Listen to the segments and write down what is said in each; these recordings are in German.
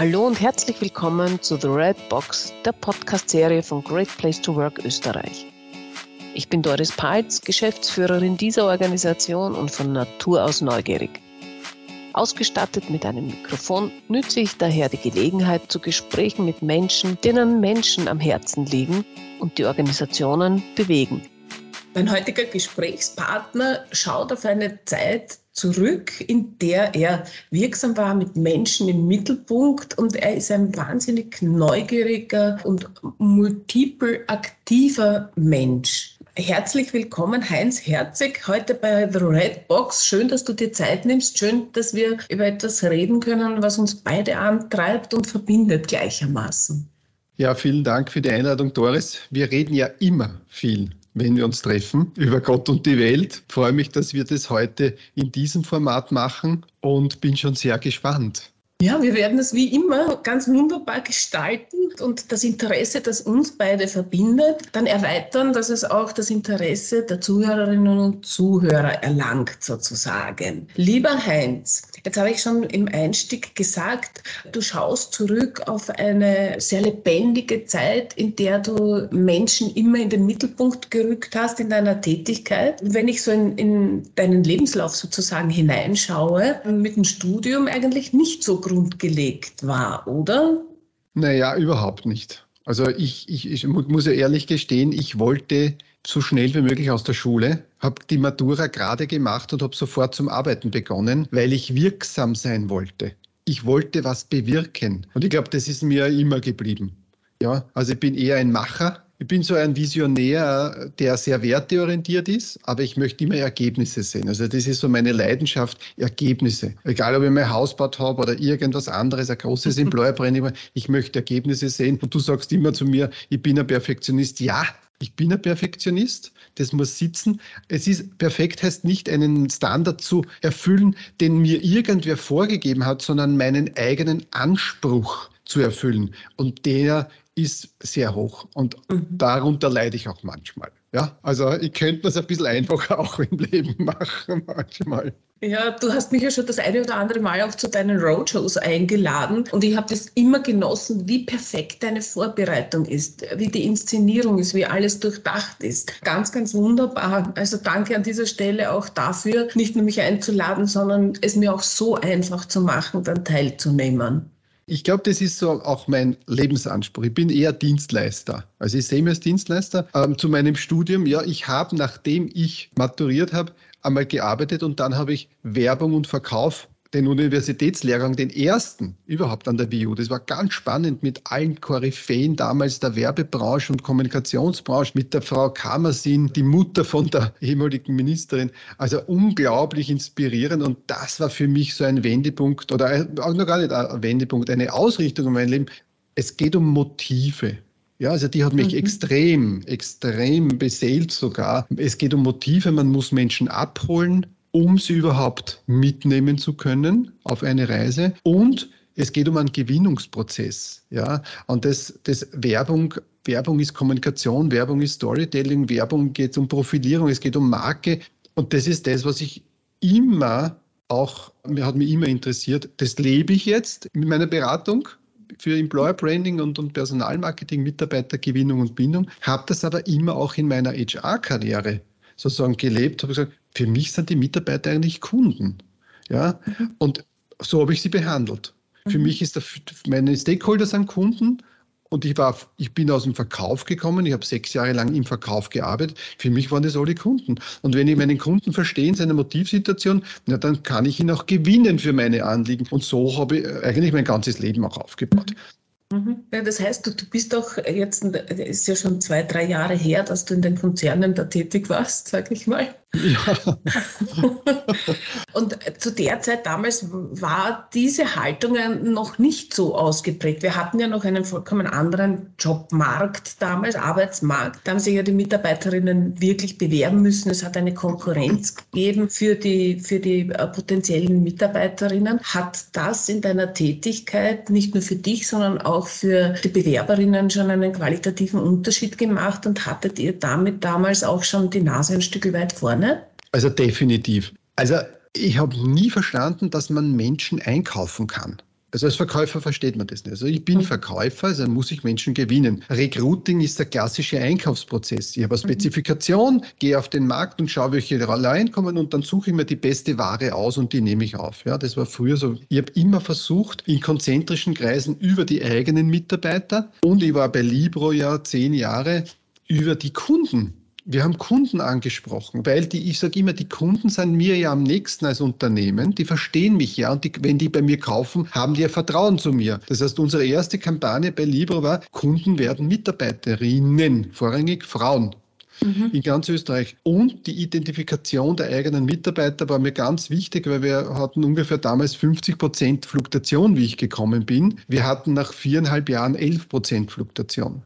Hallo und herzlich willkommen zu The Red Box, der Podcast-Serie von Great Place to Work Österreich. Ich bin Doris Peitz, Geschäftsführerin dieser Organisation und von Natur aus neugierig. Ausgestattet mit einem Mikrofon nütze ich daher die Gelegenheit zu Gesprächen mit Menschen, denen Menschen am Herzen liegen und die Organisationen bewegen. Mein heutiger Gesprächspartner schaut auf eine Zeit zurück, in der er wirksam war mit Menschen im Mittelpunkt und er ist ein wahnsinnig neugieriger und multiple aktiver Mensch. Herzlich willkommen, Heinz Herzig, heute bei The Red Box. Schön, dass du dir Zeit nimmst. Schön, dass wir über etwas reden können, was uns beide antreibt und verbindet gleichermaßen. Ja, vielen Dank für die Einladung, Doris. Wir reden ja immer viel wenn wir uns treffen, über Gott und die Welt. Ich freue mich, dass wir das heute in diesem Format machen und bin schon sehr gespannt. Ja, wir werden es wie immer ganz wunderbar gestalten und das Interesse, das uns beide verbindet, dann erweitern, dass es auch das Interesse der Zuhörerinnen und Zuhörer erlangt sozusagen. Lieber Heinz, jetzt habe ich schon im Einstieg gesagt, du schaust zurück auf eine sehr lebendige Zeit, in der du Menschen immer in den Mittelpunkt gerückt hast in deiner Tätigkeit. Wenn ich so in, in deinen Lebenslauf sozusagen hineinschaue, mit dem Studium eigentlich nicht so grundgelegt war, oder? Naja, überhaupt nicht. Also ich, ich, ich muss ja ehrlich gestehen, ich wollte so schnell wie möglich aus der Schule, habe die Matura gerade gemacht und habe sofort zum Arbeiten begonnen, weil ich wirksam sein wollte. Ich wollte was bewirken. Und ich glaube, das ist mir immer geblieben. Ja, also ich bin eher ein Macher ich bin so ein Visionär, der sehr werteorientiert ist, aber ich möchte immer Ergebnisse sehen. Also das ist so meine Leidenschaft, Ergebnisse. Egal, ob ich mein Haus baut habe oder irgendwas anderes, ein großes Employer Branding, ich möchte Ergebnisse sehen. Und du sagst immer zu mir, ich bin ein Perfektionist. Ja, ich bin ein Perfektionist, das muss sitzen. Es ist perfekt heißt nicht einen Standard zu erfüllen, den mir irgendwer vorgegeben hat, sondern meinen eigenen Anspruch zu erfüllen. Und der ist sehr hoch und mhm. darunter leide ich auch manchmal. Ja, also ich könnte es ein bisschen einfacher auch im Leben machen manchmal. Ja, du hast mich ja schon das eine oder andere Mal auch zu deinen Roadshows eingeladen und ich habe das immer genossen, wie perfekt deine Vorbereitung ist, wie die Inszenierung ist, wie alles durchdacht ist. Ganz, ganz wunderbar. Also danke an dieser Stelle auch dafür, nicht nur mich einzuladen, sondern es mir auch so einfach zu machen, dann teilzunehmen. Ich glaube, das ist so auch mein Lebensanspruch. Ich bin eher Dienstleister. Also ich sehe mich als Dienstleister. Ähm, zu meinem Studium, ja, ich habe, nachdem ich maturiert habe, einmal gearbeitet und dann habe ich Werbung und Verkauf den Universitätslehrgang, den ersten überhaupt an der BU. Das war ganz spannend mit allen Koryphäen damals der Werbebranche und Kommunikationsbranche, mit der Frau Kamersin, die Mutter von der ehemaligen Ministerin. Also unglaublich inspirierend und das war für mich so ein Wendepunkt oder auch noch gar nicht ein Wendepunkt, eine Ausrichtung in meinem Leben. Es geht um Motive. Ja, also die hat mich mhm. extrem, extrem beseelt sogar. Es geht um Motive, man muss Menschen abholen, um sie überhaupt mitnehmen zu können auf eine Reise. Und es geht um einen Gewinnungsprozess. Ja? Und das, das Werbung, Werbung ist Kommunikation, Werbung ist Storytelling, Werbung geht um Profilierung, es geht um Marke. Und das ist das, was ich immer auch, mir hat mich immer interessiert. Das lebe ich jetzt mit meiner Beratung für Employer Branding und, und Personalmarketing, Mitarbeitergewinnung und Bindung, habe das aber immer auch in meiner HR-Karriere sozusagen gelebt, habe gesagt, für mich sind die Mitarbeiter eigentlich Kunden. Ja? Mhm. Und so habe ich sie behandelt. Mhm. Für mich ist der, meine Stakeholder sind Kunden und ich, war, ich bin aus dem Verkauf gekommen, ich habe sechs Jahre lang im Verkauf gearbeitet. Für mich waren das alle Kunden. Und wenn ich meinen Kunden verstehe, seine Motivsituation, na, dann kann ich ihn auch gewinnen für meine Anliegen. Und so habe ich eigentlich mein ganzes Leben auch aufgebaut. Mhm. Ja, das heißt, du, du bist doch jetzt, ist ja schon zwei, drei Jahre her, dass du in den Konzernen da tätig warst, sag ich mal. Ja. und zu der Zeit damals war diese Haltung noch nicht so ausgeprägt. Wir hatten ja noch einen vollkommen anderen Jobmarkt damals, Arbeitsmarkt. Da haben sich ja die Mitarbeiterinnen wirklich bewerben müssen. Es hat eine Konkurrenz gegeben für die, für die äh, potenziellen Mitarbeiterinnen. Hat das in deiner Tätigkeit nicht nur für dich, sondern auch für die Bewerberinnen schon einen qualitativen Unterschied gemacht und hattet ihr damit damals auch schon die Nase ein Stück weit vorne? Ne? Also definitiv. Also ich habe nie verstanden, dass man Menschen einkaufen kann. Also als Verkäufer versteht man das nicht. Also ich bin mhm. Verkäufer, also muss ich Menschen gewinnen. Recruiting ist der klassische Einkaufsprozess. Ich habe eine mhm. Spezifikation, gehe auf den Markt und schaue, welche Rollen kommen und dann suche ich mir die beste Ware aus und die nehme ich auf. Ja, das war früher so. Ich habe immer versucht, in konzentrischen Kreisen über die eigenen Mitarbeiter und ich war bei Libro ja zehn Jahre über die Kunden wir haben Kunden angesprochen, weil die, ich sage immer, die Kunden sind mir ja am nächsten als Unternehmen, die verstehen mich ja und die, wenn die bei mir kaufen, haben die ja Vertrauen zu mir. Das heißt, unsere erste Kampagne bei Libro war, Kunden werden Mitarbeiterinnen, vorrangig Frauen. Mhm. in ganz Österreich. Und die Identifikation der eigenen Mitarbeiter war mir ganz wichtig, weil wir hatten ungefähr damals 50 Prozent Fluktuation, wie ich gekommen bin. Wir hatten nach viereinhalb Jahren 11 Prozent Fluktuation.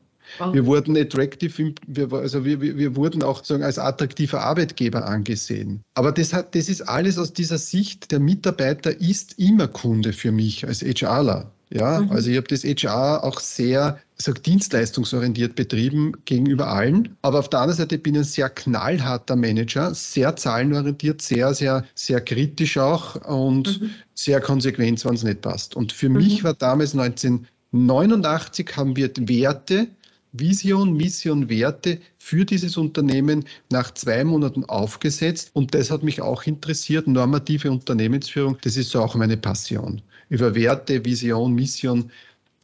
Wir wurden attractive, wir, also wir, wir wurden auch sagen, als attraktiver Arbeitgeber angesehen. Aber das, hat, das ist alles aus dieser Sicht, der Mitarbeiter ist immer Kunde für mich als HRler. Ja, mhm. also ich habe das HR auch sehr sag, dienstleistungsorientiert betrieben gegenüber allen. Aber auf der anderen Seite bin ich ein sehr knallharter Manager, sehr zahlenorientiert, sehr, sehr, sehr kritisch auch und mhm. sehr konsequent, wenn es nicht passt. Und für mhm. mich war damals 1989 haben wir Werte Vision, Mission, Werte für dieses Unternehmen nach zwei Monaten aufgesetzt. Und das hat mich auch interessiert, normative Unternehmensführung. Das ist so auch meine Passion. Über Werte, Vision, Mission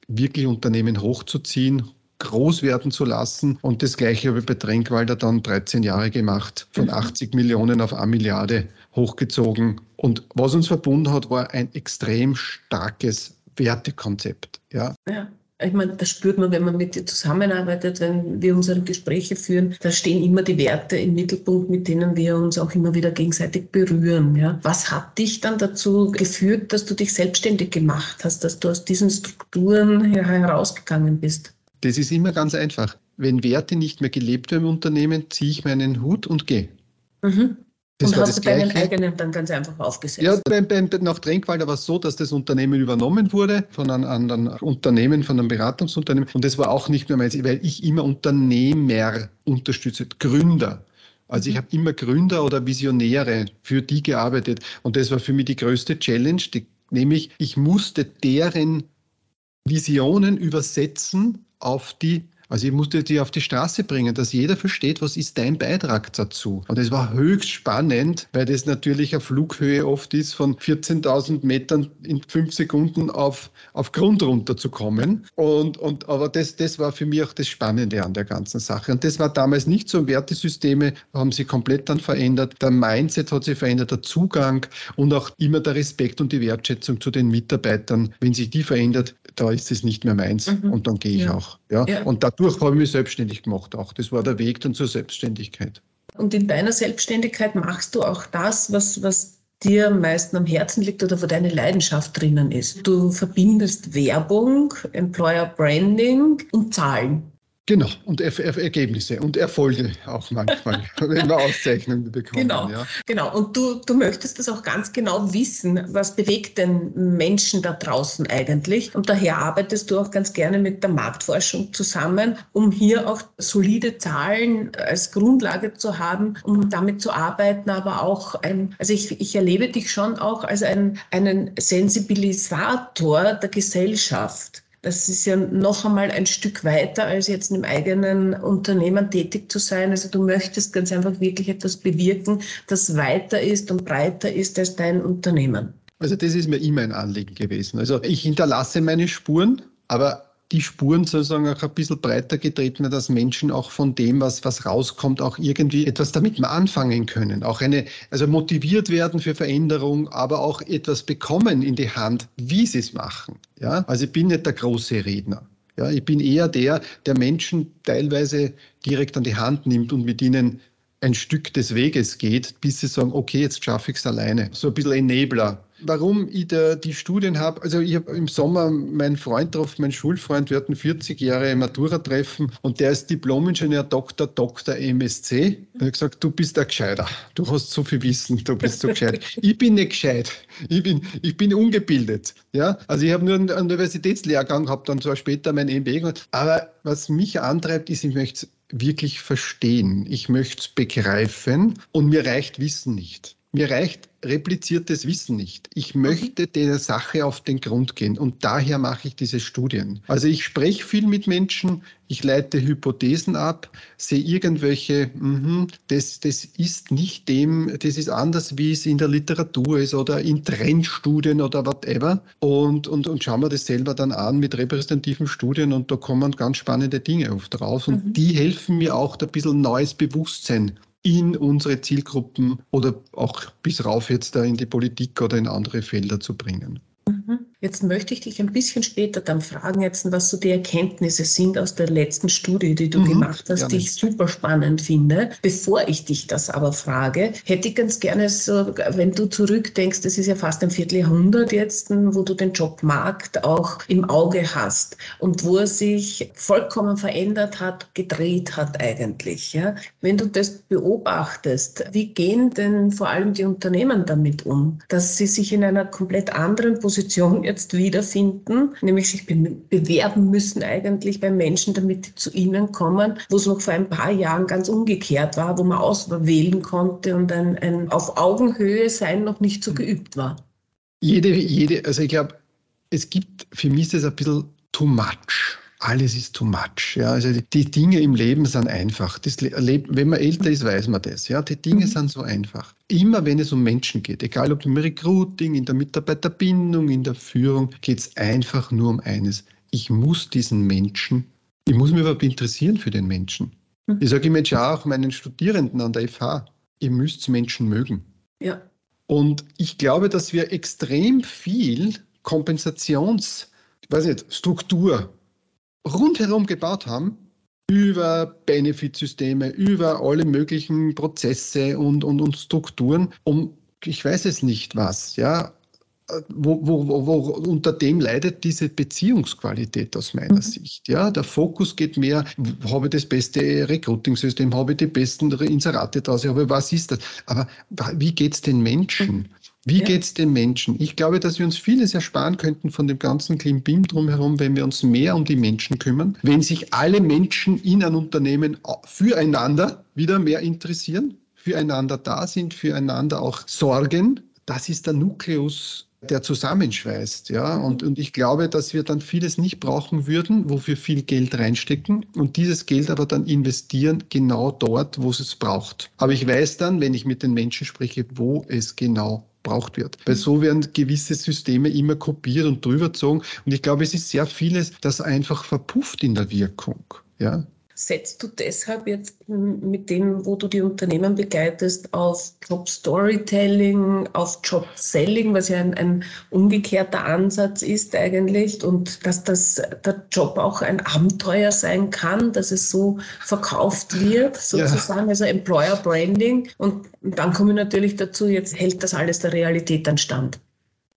wirklich Unternehmen hochzuziehen, groß werden zu lassen. Und das Gleiche habe ich bei Tränkwalder dann 13 Jahre gemacht, von 80 mhm. Millionen auf eine Milliarde hochgezogen. Und was uns verbunden hat, war ein extrem starkes Wertekonzept. Ja. ja. Ich meine, das spürt man, wenn man mit dir zusammenarbeitet, wenn wir unsere Gespräche führen. Da stehen immer die Werte im Mittelpunkt, mit denen wir uns auch immer wieder gegenseitig berühren. Ja. Was hat dich dann dazu geführt, dass du dich selbstständig gemacht hast, dass du aus diesen Strukturen herausgegangen bist? Das ist immer ganz einfach. Wenn Werte nicht mehr gelebt werden im Unternehmen, ziehe ich meinen Hut und gehe. Mhm. Das und hast du deinen eigenen dann ganz einfach aufgesetzt? Ja, beim, beim, nach Tränkwalder war es so, dass das Unternehmen übernommen wurde von einem anderen Unternehmen, von einem Beratungsunternehmen. Und das war auch nicht mehr meins, weil ich immer Unternehmer unterstütze, Gründer. Also ich mhm. habe immer Gründer oder Visionäre für die gearbeitet. Und das war für mich die größte Challenge, die, nämlich ich musste deren Visionen übersetzen auf die also ich musste die auf die Straße bringen, dass jeder versteht, was ist dein Beitrag dazu. Und es war höchst spannend, weil das natürlich eine Flughöhe oft ist, von 14.000 Metern in fünf Sekunden auf, auf Grund runterzukommen. Und, und, aber das, das war für mich auch das Spannende an der ganzen Sache. Und das war damals nicht so. Wertesysteme haben sich komplett dann verändert. Der Mindset hat sich verändert, der Zugang und auch immer der Respekt und die Wertschätzung zu den Mitarbeitern. Wenn sich die verändert, da ist es nicht mehr meins. Mhm. Und dann gehe ich ja. auch. Ja? ja. Und dadurch habe ich mich selbstständig gemacht auch. Das war der Weg dann zur Selbstständigkeit. Und in deiner Selbstständigkeit machst du auch das, was, was dir am meisten am Herzen liegt oder wo deine Leidenschaft drinnen ist. Du verbindest Werbung, Employer Branding und Zahlen. Genau, und er er Ergebnisse und Erfolge auch manchmal, wenn wir Auszeichnungen bekommen. Genau, ja. genau. Und du, du möchtest das auch ganz genau wissen, was bewegt den Menschen da draußen eigentlich. Und daher arbeitest du auch ganz gerne mit der Marktforschung zusammen, um hier auch solide Zahlen als Grundlage zu haben, um damit zu arbeiten, aber auch ein, also ich, ich erlebe dich schon auch als ein, einen Sensibilisator der Gesellschaft. Das ist ja noch einmal ein Stück weiter, als jetzt im eigenen Unternehmen tätig zu sein. Also du möchtest ganz einfach wirklich etwas bewirken, das weiter ist und breiter ist als dein Unternehmen. Also das ist mir immer ein Anliegen gewesen. Also ich hinterlasse meine Spuren, aber die Spuren sozusagen auch ein bisschen breiter getreten, dass Menschen auch von dem, was, was rauskommt, auch irgendwie etwas damit anfangen können. Auch eine, also motiviert werden für Veränderung, aber auch etwas bekommen in die Hand, wie sie es machen. Ja, also ich bin nicht der große Redner. Ja, ich bin eher der, der Menschen teilweise direkt an die Hand nimmt und mit ihnen ein Stück des Weges geht, bis sie sagen, okay, jetzt schaffe ich es alleine. So ein bisschen Enabler warum ich da die Studien habe. Also ich habe im Sommer meinen Freund getroffen, meinen Schulfreund, wir hatten 40 Jahre Matura-Treffen und der ist Diplomingenieur Dr. Dr. MSC. Er hat gesagt, du bist ein Gescheiter. Du hast so viel Wissen, du bist so gescheit. ich bin nicht gescheit. Ich bin, ich bin ungebildet. Ja? Also ich habe nur einen Universitätslehrgang gehabt, dann zwar später mein MBA gemacht. Aber was mich antreibt, ist, ich möchte es wirklich verstehen. Ich möchte es begreifen und mir reicht Wissen nicht. Mir reicht repliziertes Wissen nicht. Ich möchte der Sache auf den Grund gehen und daher mache ich diese Studien. Also ich spreche viel mit Menschen, ich leite Hypothesen ab, sehe irgendwelche, mh, das, das ist nicht dem, das ist anders, wie es in der Literatur ist oder in Trendstudien oder whatever und, und, und schauen wir das selber dann an mit repräsentativen Studien und da kommen ganz spannende Dinge oft drauf und mhm. die helfen mir auch, da ein bisschen neues Bewusstsein in unsere Zielgruppen oder auch bis rauf jetzt da in die Politik oder in andere Felder zu bringen. Jetzt möchte ich dich ein bisschen später dann fragen, jetzt, was so die Erkenntnisse sind aus der letzten Studie, die du mhm, gemacht hast, gerne. die ich super spannend finde. Bevor ich dich das aber frage, hätte ich ganz gerne so, wenn du zurückdenkst, das ist ja fast ein Vierteljahrhundert jetzt, wo du den Jobmarkt auch im Auge hast und wo er sich vollkommen verändert hat, gedreht hat eigentlich. Ja? Wenn du das beobachtest, wie gehen denn vor allem die Unternehmen damit um, dass sie sich in einer komplett anderen Position jetzt wiederfinden, nämlich sich be bewerben müssen eigentlich bei Menschen, damit die zu ihnen kommen, wo es noch vor ein paar Jahren ganz umgekehrt war, wo man auswählen konnte und ein, ein auf Augenhöhe sein noch nicht so geübt war. Jede, jede, also ich glaube, es gibt, für mich ist das ein bisschen too much alles ist too much. Ja, also die, die, Dinge im Leben sind einfach. Das, wenn man älter ist, weiß man das. Ja, die Dinge mhm. sind so einfach. Immer wenn es um Menschen geht, egal ob im Recruiting, in der Mitarbeiterbindung, in der Führung, geht es einfach nur um eines. Ich muss diesen Menschen, ich muss mich überhaupt interessieren für den Menschen. Mhm. Ich sage immer auch meinen Studierenden an der FH, ihr müsst Menschen mögen. Ja. Und ich glaube, dass wir extrem viel Kompensations, ich weiß nicht, Struktur rundherum gebaut haben, über Benefitsysteme, über alle möglichen Prozesse und, und, und Strukturen, um, ich weiß es nicht was, ja, wo, wo, wo, unter dem leidet diese Beziehungsqualität aus meiner mhm. Sicht. Ja, der Fokus geht mehr, habe ich das beste Recruiting-System, habe ich die besten Inserate draus, aber was ist das? Aber wie geht es den Menschen? Wie ja. geht es den Menschen? Ich glaube, dass wir uns vieles ersparen könnten von dem ganzen Klimbim drumherum, wenn wir uns mehr um die Menschen kümmern, wenn sich alle Menschen in einem Unternehmen füreinander wieder mehr interessieren, füreinander da sind, füreinander auch sorgen. Das ist der Nukleus der zusammenschweißt. Ja? Und, und ich glaube, dass wir dann vieles nicht brauchen würden, wofür viel Geld reinstecken und dieses Geld aber dann investieren genau dort, wo es braucht. Aber ich weiß dann, wenn ich mit den Menschen spreche, wo es genau braucht wird. Weil so werden gewisse Systeme immer kopiert und drüber gezogen. Und ich glaube, es ist sehr vieles, das einfach verpufft in der Wirkung. Ja, setzt du deshalb jetzt mit dem, wo du die Unternehmen begleitest, auf Job Storytelling, auf Job Selling, was ja ein, ein, umgekehrter Ansatz ist eigentlich und dass das, der Job auch ein Abenteuer sein kann, dass es so verkauft wird, sozusagen, ja. also Employer Branding. Und dann komme ich natürlich dazu, jetzt hält das alles der Realität an Stand.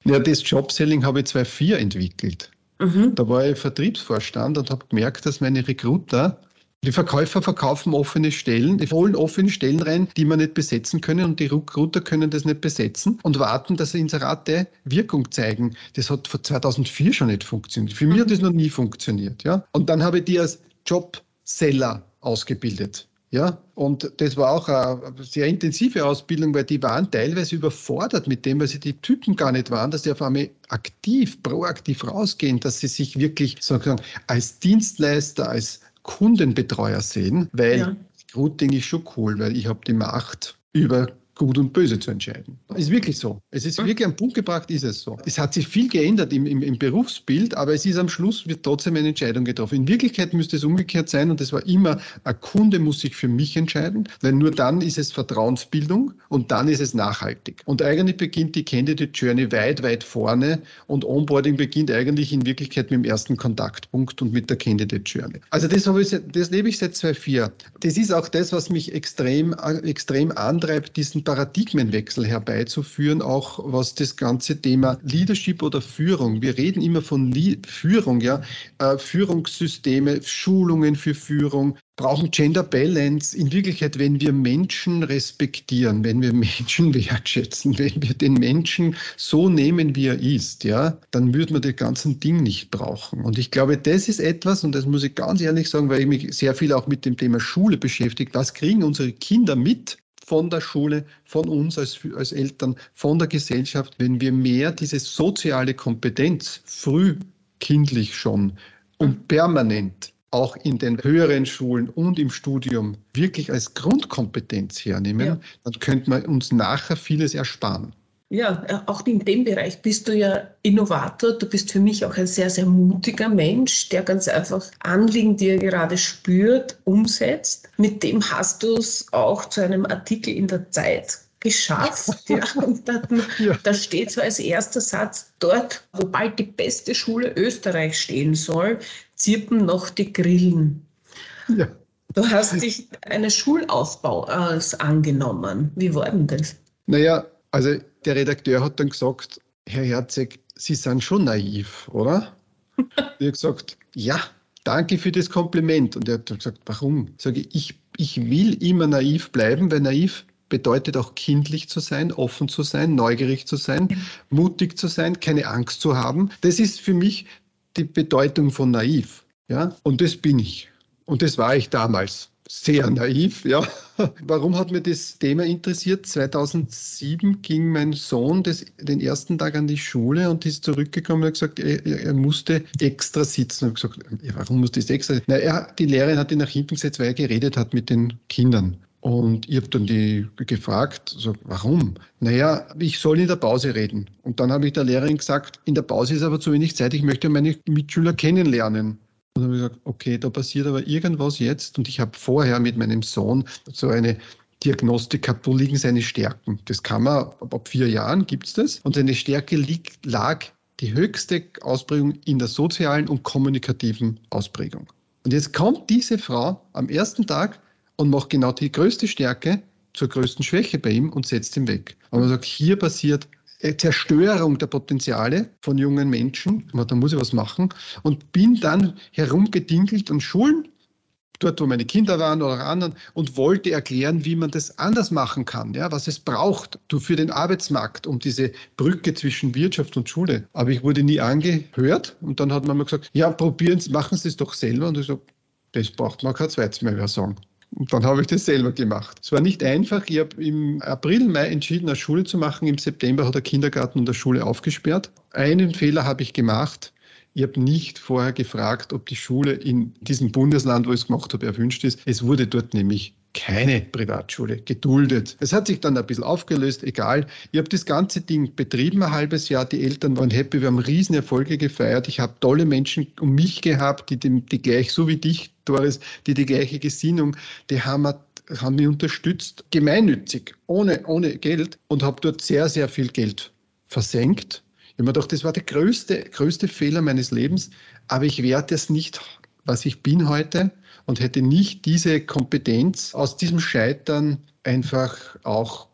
Ja, das Job Selling habe ich 2004 entwickelt. Mhm. Da war ich Vertriebsvorstand und habe gemerkt, dass meine Recruiter die Verkäufer verkaufen offene Stellen, die holen offene Stellen rein, die man nicht besetzen können und die Recruiter können das nicht besetzen und warten, dass Inserate Wirkung zeigen. Das hat vor 2004 schon nicht funktioniert. Für mich hat das noch nie funktioniert. Ja? Und dann habe ich die als Jobseller ausgebildet. Ja, und das war auch eine sehr intensive Ausbildung, weil die waren teilweise überfordert mit dem, weil sie die Typen gar nicht waren, dass sie auf einmal aktiv, proaktiv rausgehen, dass sie sich wirklich sozusagen als Dienstleister, als Kundenbetreuer sehen, weil ja. Routing ist schon cool, weil ich habe die Macht über Gut und Böse zu entscheiden. Ist wirklich so. Es ist wirklich am Punkt gebracht, ist es so. Es hat sich viel geändert im, im, im, Berufsbild, aber es ist am Schluss, wird trotzdem eine Entscheidung getroffen. In Wirklichkeit müsste es umgekehrt sein und es war immer, ein Kunde muss sich für mich entscheiden, weil nur dann ist es Vertrauensbildung und dann ist es nachhaltig. Und eigentlich beginnt die Candidate Journey weit, weit vorne und Onboarding beginnt eigentlich in Wirklichkeit mit dem ersten Kontaktpunkt und mit der Candidate Journey. Also das, habe ich, das lebe ich seit 2004. Das ist auch das, was mich extrem, extrem antreibt, diesen Paradigmenwechsel herbeizuführen, auch was das ganze Thema Leadership oder Führung. Wir reden immer von Le Führung, ja, äh, Führungssysteme, Schulungen für Führung, brauchen Gender Balance. In Wirklichkeit, wenn wir Menschen respektieren, wenn wir Menschen wertschätzen, wenn wir den Menschen so nehmen, wie er ist, ja, dann würde man das ganze Ding nicht brauchen. Und ich glaube, das ist etwas, und das muss ich ganz ehrlich sagen, weil ich mich sehr viel auch mit dem Thema Schule beschäftige. Was kriegen unsere Kinder mit von der Schule, von uns als, als Eltern, von der Gesellschaft, wenn wir mehr diese soziale Kompetenz früh kindlich schon und permanent auch in den höheren Schulen und im Studium wirklich als Grundkompetenz hernehmen, ja. dann könnte man uns nachher vieles ersparen. Ja, äh, auch in dem Bereich bist du ja Innovator. Du bist für mich auch ein sehr, sehr mutiger Mensch, der ganz einfach Anliegen, die er gerade spürt, umsetzt. Mit dem hast du es auch zu einem Artikel in der Zeit geschafft. Ja, da, ja. da steht so als erster Satz, dort, wo bald die beste Schule Österreich stehen soll, zirpen noch die Grillen. Ja. Du hast dich eines Schulaufbaus angenommen. Wie war denn das? Naja, also der Redakteur hat dann gesagt, Herr Herzeg, Sie sind schon naiv, oder? ich habe gesagt, ja, danke für das Kompliment. Und er hat dann gesagt, warum? Sage ich, ich, ich will immer naiv bleiben, weil naiv bedeutet auch kindlich zu sein, offen zu sein, neugierig zu sein, mutig zu sein, keine Angst zu haben. Das ist für mich die Bedeutung von naiv. Ja? Und das bin ich. Und das war ich damals sehr naiv, ja. Warum hat mir das Thema interessiert? 2007 ging mein Sohn das, den ersten Tag an die Schule und ist zurückgekommen und hat gesagt, er, er musste extra sitzen. Und gesagt, ja, warum musste ich extra sitzen? Na, er, die Lehrerin hat ihn nach hinten gesetzt, weil er geredet hat mit den Kindern. Und ich habe dann die gefragt, so, warum? Naja, ich soll in der Pause reden. Und dann habe ich der Lehrerin gesagt, in der Pause ist aber zu wenig Zeit, ich möchte meine Mitschüler kennenlernen. Und dann habe ich gesagt, okay, da passiert aber irgendwas jetzt. Und ich habe vorher mit meinem Sohn so eine Diagnostik gehabt, wo liegen seine Stärken. Das kann man, ab vier Jahren gibt es das. Und seine Stärke liegt, lag die höchste Ausprägung in der sozialen und kommunikativen Ausprägung. Und jetzt kommt diese Frau am ersten Tag und macht genau die größte Stärke zur größten Schwäche bei ihm und setzt ihn weg. Und man sagt, hier passiert Zerstörung der Potenziale von jungen Menschen, da muss ich was machen, und bin dann herumgedinkelt an Schulen, dort wo meine Kinder waren oder anderen, und wollte erklären, wie man das anders machen kann, ja, was es braucht für den Arbeitsmarkt, um diese Brücke zwischen Wirtschaft und Schule. Aber ich wurde nie angehört und dann hat man mir gesagt, ja, probieren Sie, machen Sie es doch selber. Und ich so, das braucht man kein zweites mehr sagen. Und dann habe ich das selber gemacht. Es war nicht einfach. Ich habe im April, Mai entschieden, eine Schule zu machen. Im September hat der Kindergarten und der Schule aufgesperrt. Einen Fehler habe ich gemacht. Ich habe nicht vorher gefragt, ob die Schule in diesem Bundesland, wo ich es gemacht habe, erwünscht ist. Es wurde dort nämlich keine Privatschule geduldet. Es hat sich dann ein bisschen aufgelöst, egal. Ich habe das ganze Ding betrieben, ein halbes Jahr. Die Eltern waren happy, wir haben Riesenerfolge gefeiert. Ich habe tolle Menschen um mich gehabt, die, die, die gleich, so wie dich, Doris, die die gleiche Gesinnung, die haben, haben mich unterstützt, gemeinnützig, ohne, ohne Geld und habe dort sehr, sehr viel Geld versenkt. Ich habe mir gedacht, das war der größte, größte Fehler meines Lebens, aber ich werde es nicht, was ich bin heute und hätte nicht diese Kompetenz aus diesem Scheitern einfach auch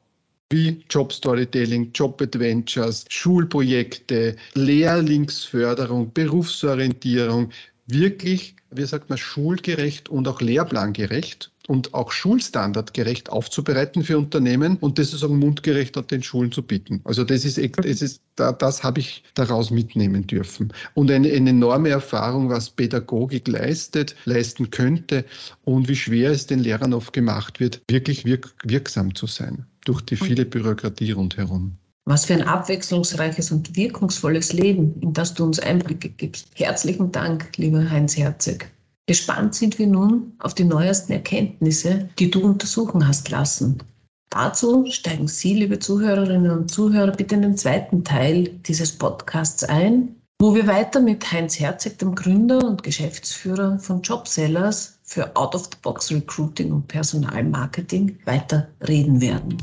wie Job Storytelling, Job Adventures, Schulprojekte, Lehrlingsförderung, Berufsorientierung wirklich, wie sagt man, schulgerecht und auch lehrplangerecht und auch schulstandardgerecht aufzubereiten für Unternehmen und das sozusagen mundgerecht an den Schulen zu bieten. Also das ist, das, ist, das habe ich daraus mitnehmen dürfen. Und eine, eine enorme Erfahrung, was Pädagogik leistet, leisten könnte und wie schwer es den Lehrern oft gemacht wird, wirklich wirk wirksam zu sein durch die viele Bürokratie rundherum. Was für ein abwechslungsreiches und wirkungsvolles Leben, in das du uns Einblicke gibst. Herzlichen Dank, lieber Heinz Herzog. Gespannt sind wir nun auf die neuesten Erkenntnisse, die du untersuchen hast lassen. Dazu steigen Sie, liebe Zuhörerinnen und Zuhörer, bitte in den zweiten Teil dieses Podcasts ein, wo wir weiter mit Heinz Herzog, dem Gründer und Geschäftsführer von Jobsellers für Out-of-the-Box Recruiting und Personalmarketing weiter reden werden.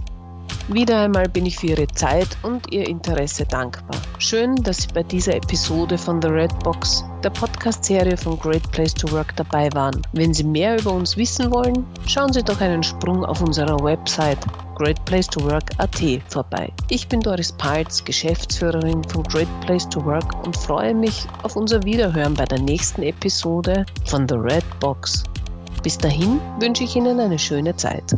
Wieder einmal bin ich für Ihre Zeit und Ihr Interesse dankbar. Schön, dass Sie bei dieser Episode von The Red Box, der Podcast-Serie von Great Place to Work, dabei waren. Wenn Sie mehr über uns wissen wollen, schauen Sie doch einen Sprung auf unserer Website greatplacetowork.at vorbei. Ich bin Doris Palz, Geschäftsführerin von Great Place to Work und freue mich auf unser Wiederhören bei der nächsten Episode von The Red Box. Bis dahin wünsche ich Ihnen eine schöne Zeit.